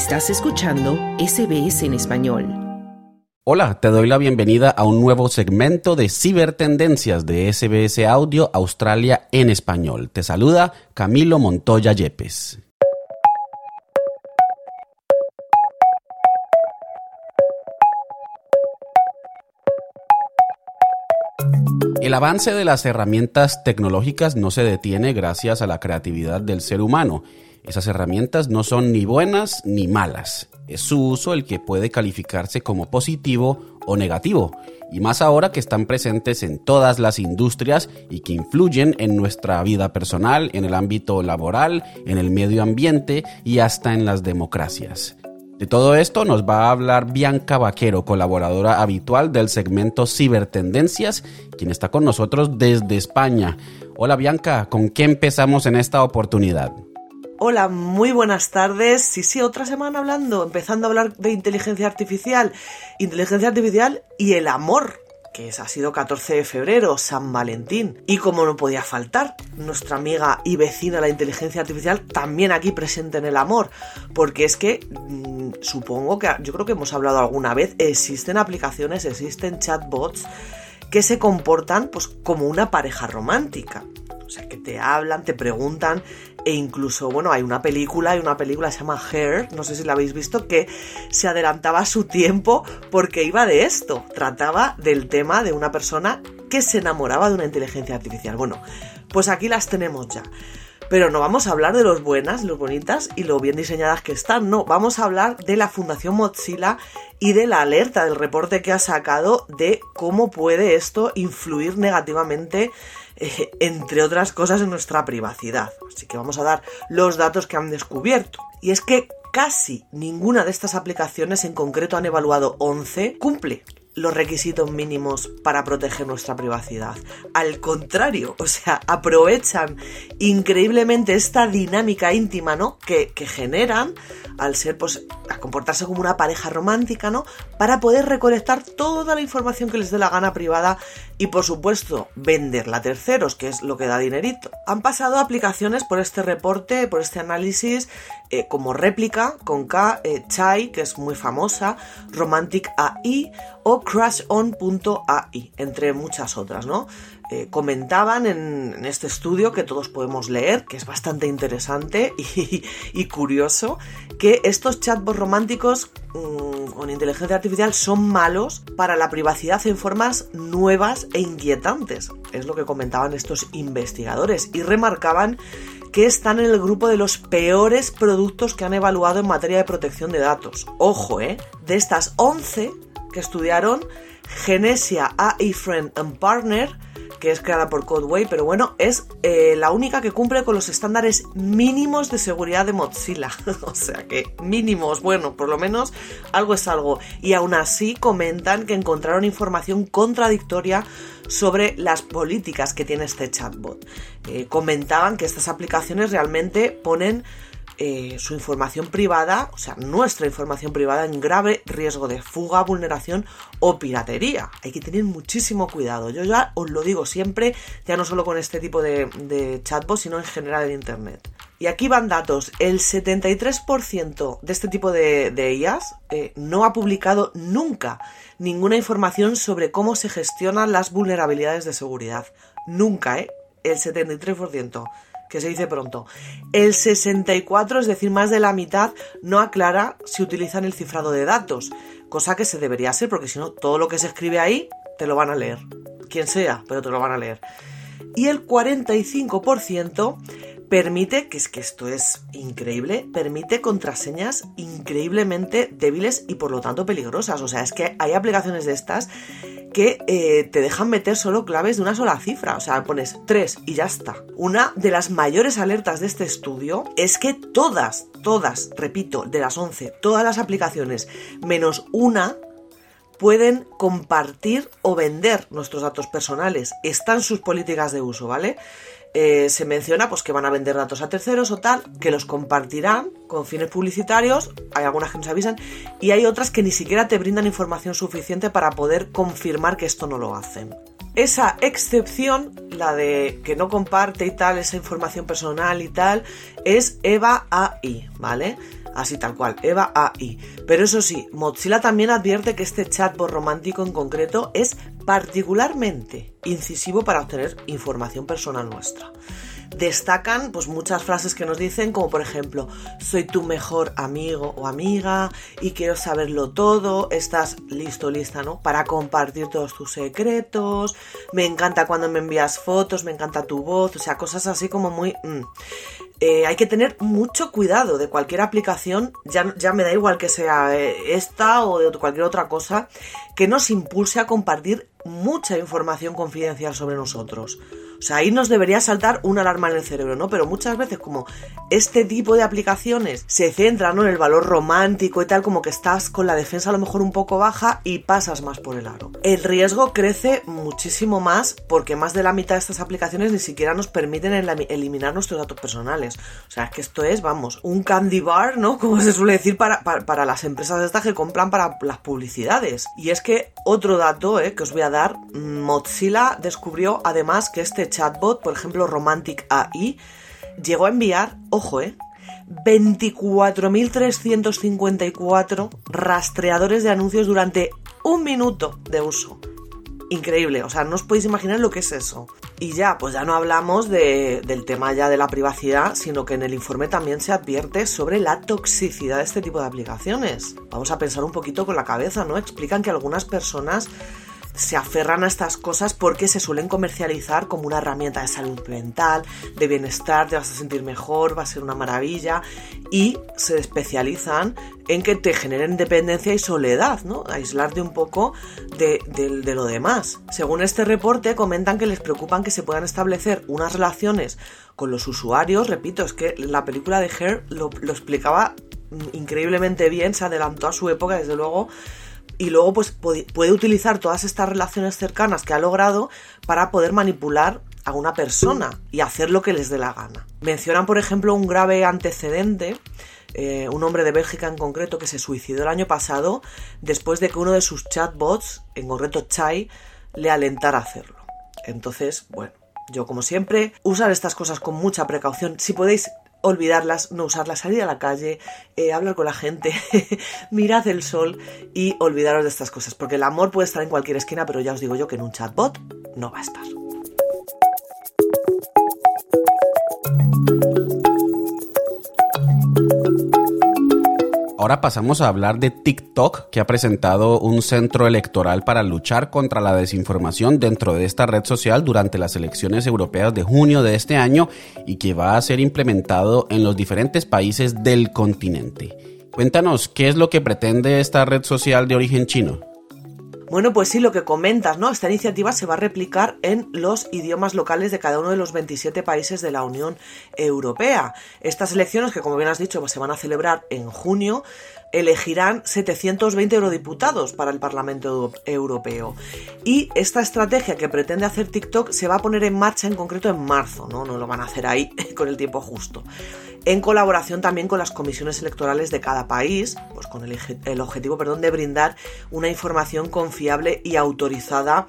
Estás escuchando SBS en español. Hola, te doy la bienvenida a un nuevo segmento de Cibertendencias de SBS Audio Australia en español. Te saluda Camilo Montoya Yepes. El avance de las herramientas tecnológicas no se detiene gracias a la creatividad del ser humano. Esas herramientas no son ni buenas ni malas. Es su uso el que puede calificarse como positivo o negativo, y más ahora que están presentes en todas las industrias y que influyen en nuestra vida personal, en el ámbito laboral, en el medio ambiente y hasta en las democracias. De todo esto nos va a hablar Bianca Vaquero, colaboradora habitual del segmento Cibertendencias, quien está con nosotros desde España. Hola Bianca, ¿con qué empezamos en esta oportunidad? Hola, muy buenas tardes. Sí, sí, otra semana hablando, empezando a hablar de inteligencia artificial. Inteligencia artificial y el amor que es, ha sido 14 de febrero, San Valentín. Y como no podía faltar, nuestra amiga y vecina la inteligencia artificial también aquí presente en el amor. Porque es que mmm, supongo que, yo creo que hemos hablado alguna vez, existen aplicaciones, existen chatbots que se comportan pues como una pareja romántica. O sea, que te hablan, te preguntan e incluso, bueno, hay una película, hay una película se llama Hair, no sé si la habéis visto, que se adelantaba a su tiempo porque iba de esto, trataba del tema de una persona que se enamoraba de una inteligencia artificial. Bueno, pues aquí las tenemos ya. Pero no vamos a hablar de los buenas, los bonitas y lo bien diseñadas que están, no, vamos a hablar de la Fundación Mozilla y de la alerta del reporte que ha sacado de cómo puede esto influir negativamente eh, entre otras cosas, en nuestra privacidad. Así que vamos a dar los datos que han descubierto. Y es que casi ninguna de estas aplicaciones, en concreto han evaluado 11, cumple los requisitos mínimos para proteger nuestra privacidad. Al contrario, o sea, aprovechan increíblemente esta dinámica íntima, ¿no? Que, que generan al ser, pues, a comportarse como una pareja romántica, ¿no? Para poder recolectar toda la información que les dé la gana privada y, por supuesto, venderla a terceros, que es lo que da dinerito. Han pasado aplicaciones por este reporte, por este análisis, eh, como réplica, con K, eh, Chai, que es muy famosa, Romantic AI o CrashOn.ai, entre muchas otras, ¿no? Eh, comentaban en, este estudio que todos podemos leer, que es bastante interesante y, curioso, que estos chatbots románticos mmm, con inteligencia artificial son malos para la privacidad en formas nuevas e inquietantes. Es lo que comentaban estos investigadores y remarcaban que están en el grupo de los peores productos que han evaluado en materia de protección de datos. Ojo, ¿eh? De estas 11 que estudiaron, Genesia AI Friend and Partner que es creada por Codeway, pero bueno, es eh, la única que cumple con los estándares mínimos de seguridad de Mozilla. o sea que mínimos, bueno, por lo menos algo es algo. Y aún así comentan que encontraron información contradictoria sobre las políticas que tiene este chatbot. Eh, comentaban que estas aplicaciones realmente ponen eh, su información privada, o sea, nuestra información privada en grave riesgo de fuga, vulneración o piratería. Hay que tener muchísimo cuidado. Yo ya os lo digo siempre, ya no solo con este tipo de, chatbots, sino en general en Internet. Y aquí van datos. El 73% de este tipo de, de IAS eh, no ha publicado nunca ninguna información sobre cómo se gestionan las vulnerabilidades de seguridad. Nunca, ¿eh? El 73% que se dice pronto. El 64, es decir, más de la mitad, no aclara si utilizan el cifrado de datos, cosa que se debería hacer, porque si no, todo lo que se escribe ahí te lo van a leer. Quien sea, pero te lo van a leer. Y el 45% permite, que es que esto es increíble, permite contraseñas increíblemente débiles y por lo tanto peligrosas. O sea, es que hay aplicaciones de estas que eh, te dejan meter solo claves de una sola cifra. O sea, pones 3 y ya está. Una de las mayores alertas de este estudio es que todas, todas, repito, de las 11, todas las aplicaciones, menos una, pueden compartir o vender nuestros datos personales. Están sus políticas de uso, ¿vale? Eh, se menciona pues que van a vender datos a terceros o tal, que los compartirán con fines publicitarios, hay algunas que nos avisan, y hay otras que ni siquiera te brindan información suficiente para poder confirmar que esto no lo hacen. Esa excepción, la de que no comparte y tal, esa información personal y tal, es EVA AI, ¿vale? Así tal cual, EVA AI. Pero eso sí, Mozilla también advierte que este chatbot romántico en concreto es particularmente incisivo para obtener información personal nuestra destacan pues muchas frases que nos dicen como por ejemplo soy tu mejor amigo o amiga y quiero saberlo todo estás listo lista no para compartir todos tus secretos me encanta cuando me envías fotos me encanta tu voz o sea cosas así como muy mm. eh, hay que tener mucho cuidado de cualquier aplicación, ya, ya me da igual que sea eh, esta o de cualquier otra cosa, que nos impulse a compartir mucha información confidencial sobre nosotros. O sea, ahí nos debería saltar una alarma en el cerebro, ¿no? Pero muchas veces como este tipo de aplicaciones se centran en el valor romántico y tal, como que estás con la defensa a lo mejor un poco baja y pasas más por el aro. El riesgo crece muchísimo más porque más de la mitad de estas aplicaciones ni siquiera nos permiten eliminar nuestros datos personales. O sea, es que esto es, vamos, un candy bar, ¿no? Como se suele decir para, para, las empresas estas que compran para las publicidades. Y es que otro dato eh, que os voy a dar, Mozilla descubrió además que este chatbot, por ejemplo Romantic AI, llegó a enviar, ojo, eh, 24.354 rastreadores de anuncios durante un minuto de uso. Increíble, o sea, no os podéis imaginar lo que es eso. Y ya, pues ya no hablamos del tema ya de la privacidad, sino que en el informe también se advierte sobre la toxicidad de este tipo de aplicaciones. Vamos a pensar un poquito con la cabeza, ¿no? Explican que algunas personas se aferran a estas cosas porque se suelen comercializar como una herramienta de salud mental, de bienestar, te vas a sentir mejor, va a ser una maravilla y se especializan en que te generen dependencia y soledad, ¿no? Aislarte un poco de, lo demás. Según este reporte, comentan que les preocupan que se puedan establecer unas relaciones con los usuarios. Repito, es que la película de Her lo, lo explicaba increíblemente bien, se adelantó a su época, desde luego, y luego pues puede utilizar todas estas relaciones cercanas que ha logrado para poder manipular a una persona y hacer lo que les dé la gana. Mencionan, por ejemplo, un grave antecedente, eh, un hombre de Bélgica en concreto que se suicidó el año pasado después de que uno de sus chatbots, en concreto Chai, le alentara a hacerlo. Entonces, bueno, yo como siempre, usar estas cosas con mucha precaución. Si podéis olvidarlas, no usarlas, salir a la calle, eh, hablar con la gente, mirad el sol y olvidaros de estas cosas, porque el amor puede estar en cualquier esquina, pero ya os digo yo que en un chatbot no va a estar. Ahora pasamos a hablar de TikTok, que ha presentado un centro electoral para luchar contra la desinformación dentro de esta red social durante las elecciones europeas de junio de este año y que va a ser implementado en los diferentes países del continente. Cuéntanos, ¿qué es lo que pretende esta red social de origen chino? Bueno, pues sí, lo que comentas, ¿no? Esta iniciativa se va a replicar en los idiomas locales de cada uno de los 27 países de la Unión Europea. Estas elecciones, que como bien has dicho, pues se van a celebrar en junio, elegirán 720 eurodiputados para el Parlamento Europeo. Y esta estrategia que pretende hacer TikTok se va a poner en marcha en concreto en marzo, ¿no? No lo van a hacer ahí con el tiempo justo. En colaboración también con las comisiones electorales de cada país, pues con el, objetivo perdón, de brindar una información confiable y autorizada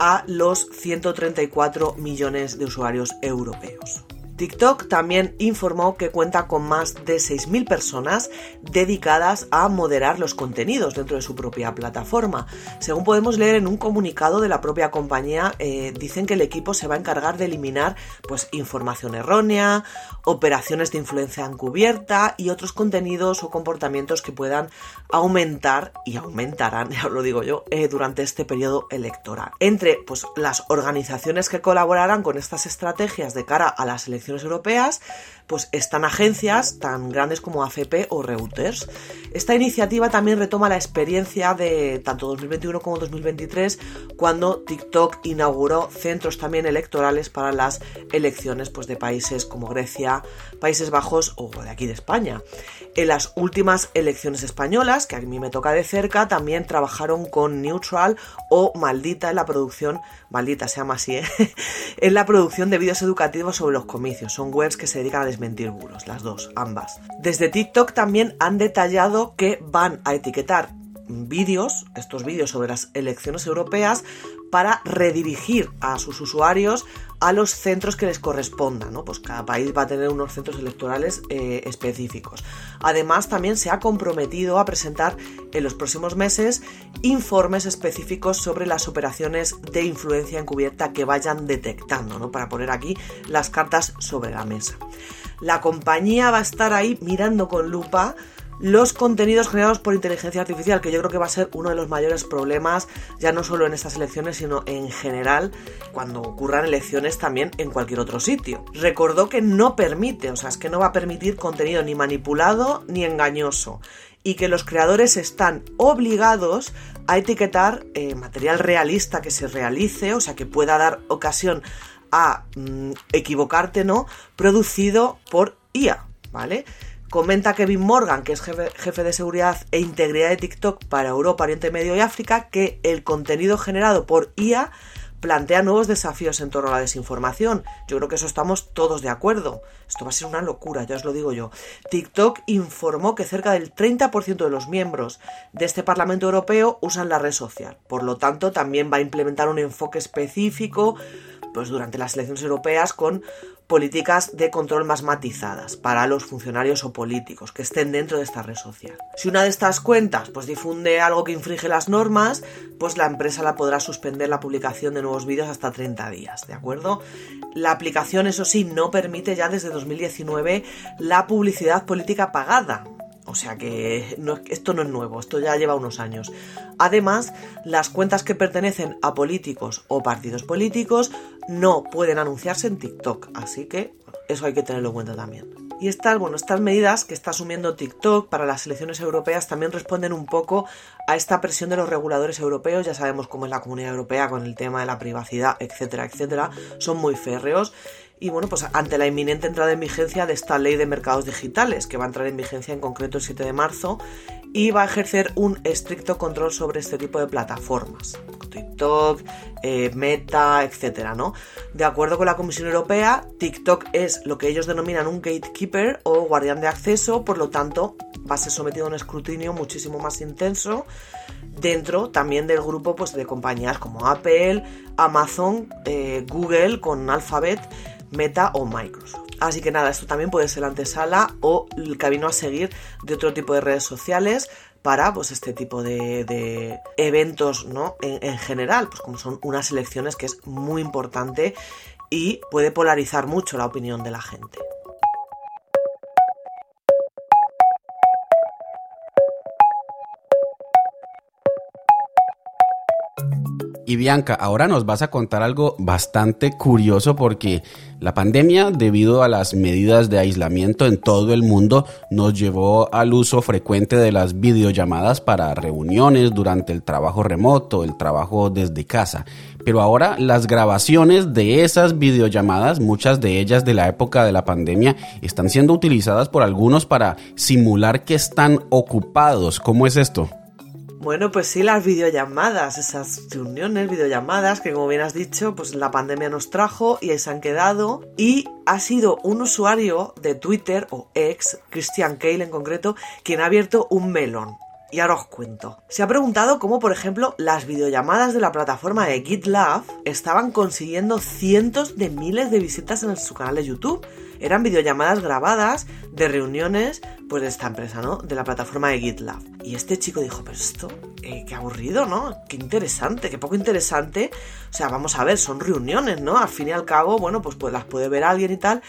a los 134 millones de usuarios europeos. TikTok también informó que cuenta con más de 6.000 personas dedicadas a moderar los contenidos dentro de su propia plataforma. Según podemos leer en un comunicado de la propia compañía, eh, dicen que el equipo se va a encargar de eliminar pues, información errónea, operaciones de influencia encubierta y otros contenidos o comportamientos que puedan aumentar y aumentarán, ya lo digo yo, eh, durante este periodo electoral. Entre pues, las organizaciones que colaborarán con estas estrategias de cara a las elecciones elecciones europeas, pues están agencias tan grandes como AFP o Reuters. Esta iniciativa también retoma la experiencia de tanto 2021 como 2023, cuando TikTok inauguró centros también electorales para las elecciones pues, de países como Grecia, Países Bajos o de aquí de España. En las últimas elecciones españolas, que a mí me toca de cerca, también trabajaron con Neutral o Maldita en la producción, Maldita se llama así, en la producción de vídeos educativos sobre los comicios. Son webs que se dedican a desmentir bulos, las dos, ambas. Desde TikTok también han detallado que van a etiquetar vídeos, estos vídeos sobre las elecciones europeas, para redirigir a sus usuarios a los centros que les correspondan, ¿no? Pues cada país va a tener unos centros electorales eh, específicos. Además, también se ha comprometido a presentar en los próximos meses informes específicos sobre las operaciones de influencia encubierta que vayan detectando, ¿no? Para poner aquí las cartas sobre la mesa. La compañía va a estar ahí mirando con lupa los contenidos generados por inteligencia artificial, que yo creo que va a ser uno de los mayores problemas, ya no solo en estas elecciones, sino en general, cuando ocurran elecciones también en cualquier otro sitio. Recordó que no permite, o sea, es que no va a permitir contenido ni manipulado ni engañoso, y que los creadores están obligados a etiquetar eh, material realista que se realice, o sea, que pueda dar ocasión a mm, equivocarte, ¿no? Producido por IA, ¿vale? Comenta Kevin Morgan, que es jefe, de seguridad e integridad de TikTok para Europa, Oriente Medio y África, que el contenido generado por IA plantea nuevos desafíos en torno a la desinformación. Yo creo que eso estamos todos de acuerdo. Esto va a ser una locura, ya os lo digo yo. TikTok informó que cerca del 30% de los miembros de este Parlamento Europeo usan la red social. Por lo tanto, también va a implementar un enfoque específico pues, durante las elecciones europeas con políticas de control más matizadas para los funcionarios o políticos que estén dentro de esta red social. Si una de estas cuentas pues difunde algo que infringe las normas, pues la empresa la podrá suspender la publicación de nuevos vídeos hasta 30 días, ¿de acuerdo? La aplicación, eso sí, no permite ya desde 2019 la publicidad política pagada, o sea que esto no es nuevo, esto ya lleva unos años. Además, las cuentas que pertenecen a políticos o partidos políticos no pueden anunciarse en TikTok, así que eso hay que tenerlo en cuenta también. Y estas, bueno, estas medidas que está asumiendo TikTok para las elecciones europeas también responden un poco a esta presión de los reguladores europeos. Ya sabemos cómo es la comunidad europea con el tema de la privacidad, etcétera, etcétera. Son muy férreos y bueno, pues ante la inminente entrada en vigencia de esta ley de mercados digitales, que va a entrar en vigencia en concreto el 7 de marzo, y va a ejercer un estricto control sobre este tipo de plataformas, TikTok, eh, Meta, etcétera, ¿no? De acuerdo con la Comisión Europea, TikTok es lo que ellos denominan un gatekeeper o guardián de acceso, por lo tanto, va a ser sometido a un escrutinio muchísimo más intenso dentro también del grupo pues, de compañías como Apple, Amazon, eh, Google con Alphabet Meta o Microsoft. Así que nada, esto también puede ser la antesala o el camino a seguir de otro tipo de redes sociales para pues este tipo de, eventos ¿no? En, en, general, pues como son unas elecciones que es muy importante y puede polarizar mucho la opinión de la gente. Y Bianca, ahora nos vas a contar algo bastante curioso porque la pandemia, debido a las medidas de aislamiento en todo el mundo, nos llevó al uso frecuente de las videollamadas para reuniones durante el trabajo remoto, el trabajo desde casa. Pero ahora las grabaciones de esas videollamadas, muchas de ellas de la época de la pandemia, están siendo utilizadas por algunos para simular que están ocupados. ¿Cómo es esto? Bueno, pues sí, las videollamadas, esas reuniones, videollamadas que como bien has dicho, pues la pandemia nos trajo y ahí se han quedado. Y ha sido un usuario de Twitter o ex, Christian Cale en concreto, quien ha abierto un melón. Y ahora os cuento. Se ha preguntado cómo, por ejemplo, las videollamadas de la plataforma de GitLab estaban consiguiendo cientos de miles de visitas en su canal de YouTube eran videollamadas grabadas de reuniones pues de esta empresa, ¿no? De la plataforma de GitLab. Y este chico dijo, pero esto, eh, qué aburrido, ¿no? Qué interesante, qué poco interesante. O sea, vamos a ver, son reuniones, ¿no? Al fin y al cabo, bueno, pues, pues las puede ver alguien y tal,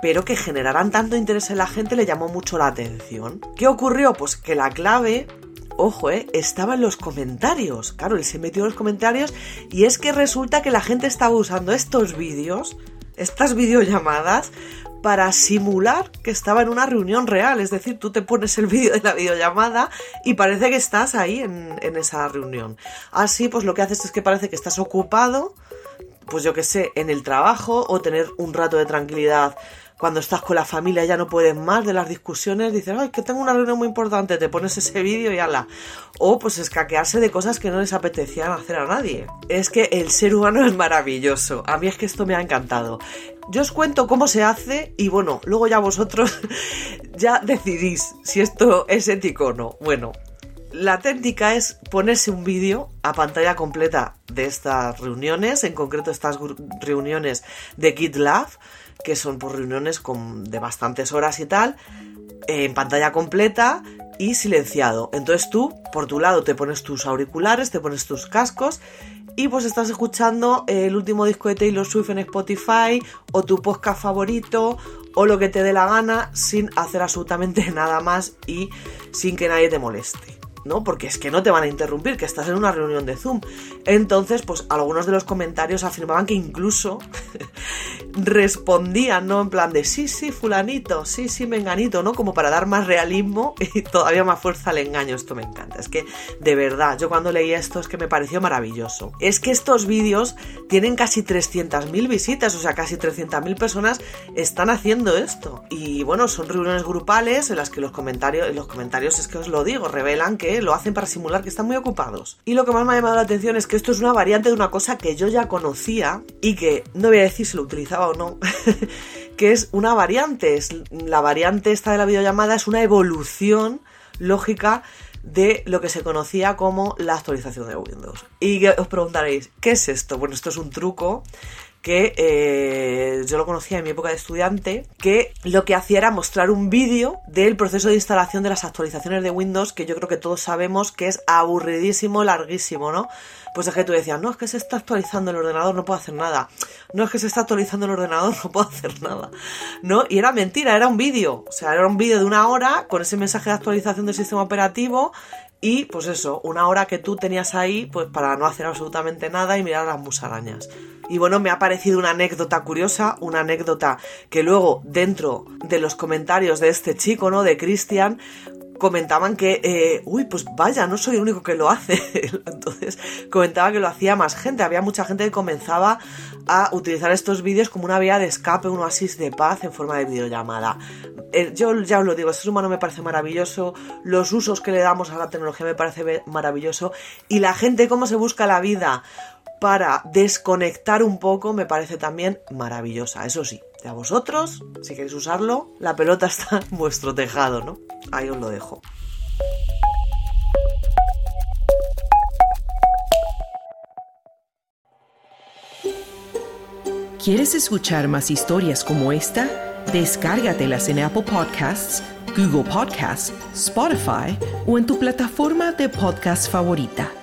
pero que generaran tanto interés en la gente le llamó mucho la atención. ¿Qué ocurrió? Pues que la clave ojo, eh, estaba en los comentarios. Claro, él se metió en los comentarios y es que resulta que la gente estaba usando estos vídeos estas videollamadas para simular que estaba en una reunión real. Es decir, tú te pones el vídeo de la videollamada y parece que estás ahí en, en esa reunión. Así, pues lo que haces es que parece que estás ocupado, pues yo que sé, en el trabajo o tener un rato de tranquilidad cuando estás con la familia ya no puedes más de las discusiones, dices, ay, que tengo una reunión muy importante, te pones ese vídeo y ala. O pues escaquearse de cosas que no les apetecían hacer a nadie. Es que el ser humano es maravilloso. A mí es que esto me ha encantado. Yo os cuento cómo se hace y bueno, luego ya vosotros ya decidís si esto es ético o no. Bueno, la técnica es ponerse un vídeo a pantalla completa de estas reuniones, en concreto estas reuniones de GitLab que son por reuniones con, de bastantes horas y tal, en pantalla completa y silenciado. Entonces tú, por tu lado, te pones tus auriculares, te pones tus cascos y pues estás escuchando el último disco de Taylor Swift en Spotify o tu podcast favorito o lo que te dé la gana sin hacer absolutamente nada más y sin que nadie te moleste. ¿No? Porque es que no te van a interrumpir, que estás en una reunión de Zoom. Entonces, pues algunos de los comentarios afirmaban que incluso respondían, ¿no? En plan de sí, sí, fulanito, sí, sí, menganito, ¿no? Como para dar más realismo y todavía más fuerza al engaño. Esto me encanta. Es que, de verdad, yo cuando leí esto es que me pareció maravilloso. Es que estos vídeos tienen casi 300.000 visitas, o sea, casi 300.000 personas están haciendo esto. Y bueno, son reuniones grupales en las que los comentarios, los comentarios es que os lo digo, revelan que lo hacen para simular que están muy ocupados. Y lo que más me ha llamado la atención es que esto es una variante de una cosa que yo ya conocía y que no voy a decir si lo utilizaba o no, que es una variante. Es, la variante esta de la videollamada es una evolución lógica de lo que se conocía como la actualización de Windows. Y os preguntaréis, ¿qué es esto? Bueno, esto es un truco que eh, yo lo conocía en mi época de estudiante, que lo que hacía era mostrar un vídeo del proceso de instalación de las actualizaciones de Windows, que yo creo que todos sabemos que es aburridísimo, larguísimo, ¿no? Pues es que tú decías, no, es que se está actualizando el ordenador, no puedo hacer nada. No es que se está actualizando el ordenador, no puedo hacer nada. ¿No? Y era mentira, era un vídeo. O sea, era un vídeo de una hora con ese mensaje de actualización del sistema operativo y pues eso, una hora que tú tenías ahí pues para no hacer absolutamente nada y mirar las musarañas. Y bueno, me ha parecido una anécdota curiosa, una anécdota que luego dentro de los comentarios de este chico, ¿no? De Cristian, comentaban que, eh, uy, pues vaya, no soy el único que lo hace. Entonces comentaba que lo hacía más gente. Había mucha gente que comenzaba a utilizar estos vídeos como una vía de escape, un oasis de paz en forma de videollamada. Eh, yo ya os lo digo, este humano me parece maravilloso, los usos que le damos a la tecnología me parece maravilloso y la gente cómo se busca la vida para desconectar un poco me parece también maravillosa. Eso sí, a vosotros, si queréis usarlo, la pelota está en vuestro tejado, ¿no? Ahí os lo dejo. ¿Quieres escuchar más historias como esta? Descárgatelas en Apple Podcasts, Google Podcasts, Spotify o en tu plataforma de podcast favorita.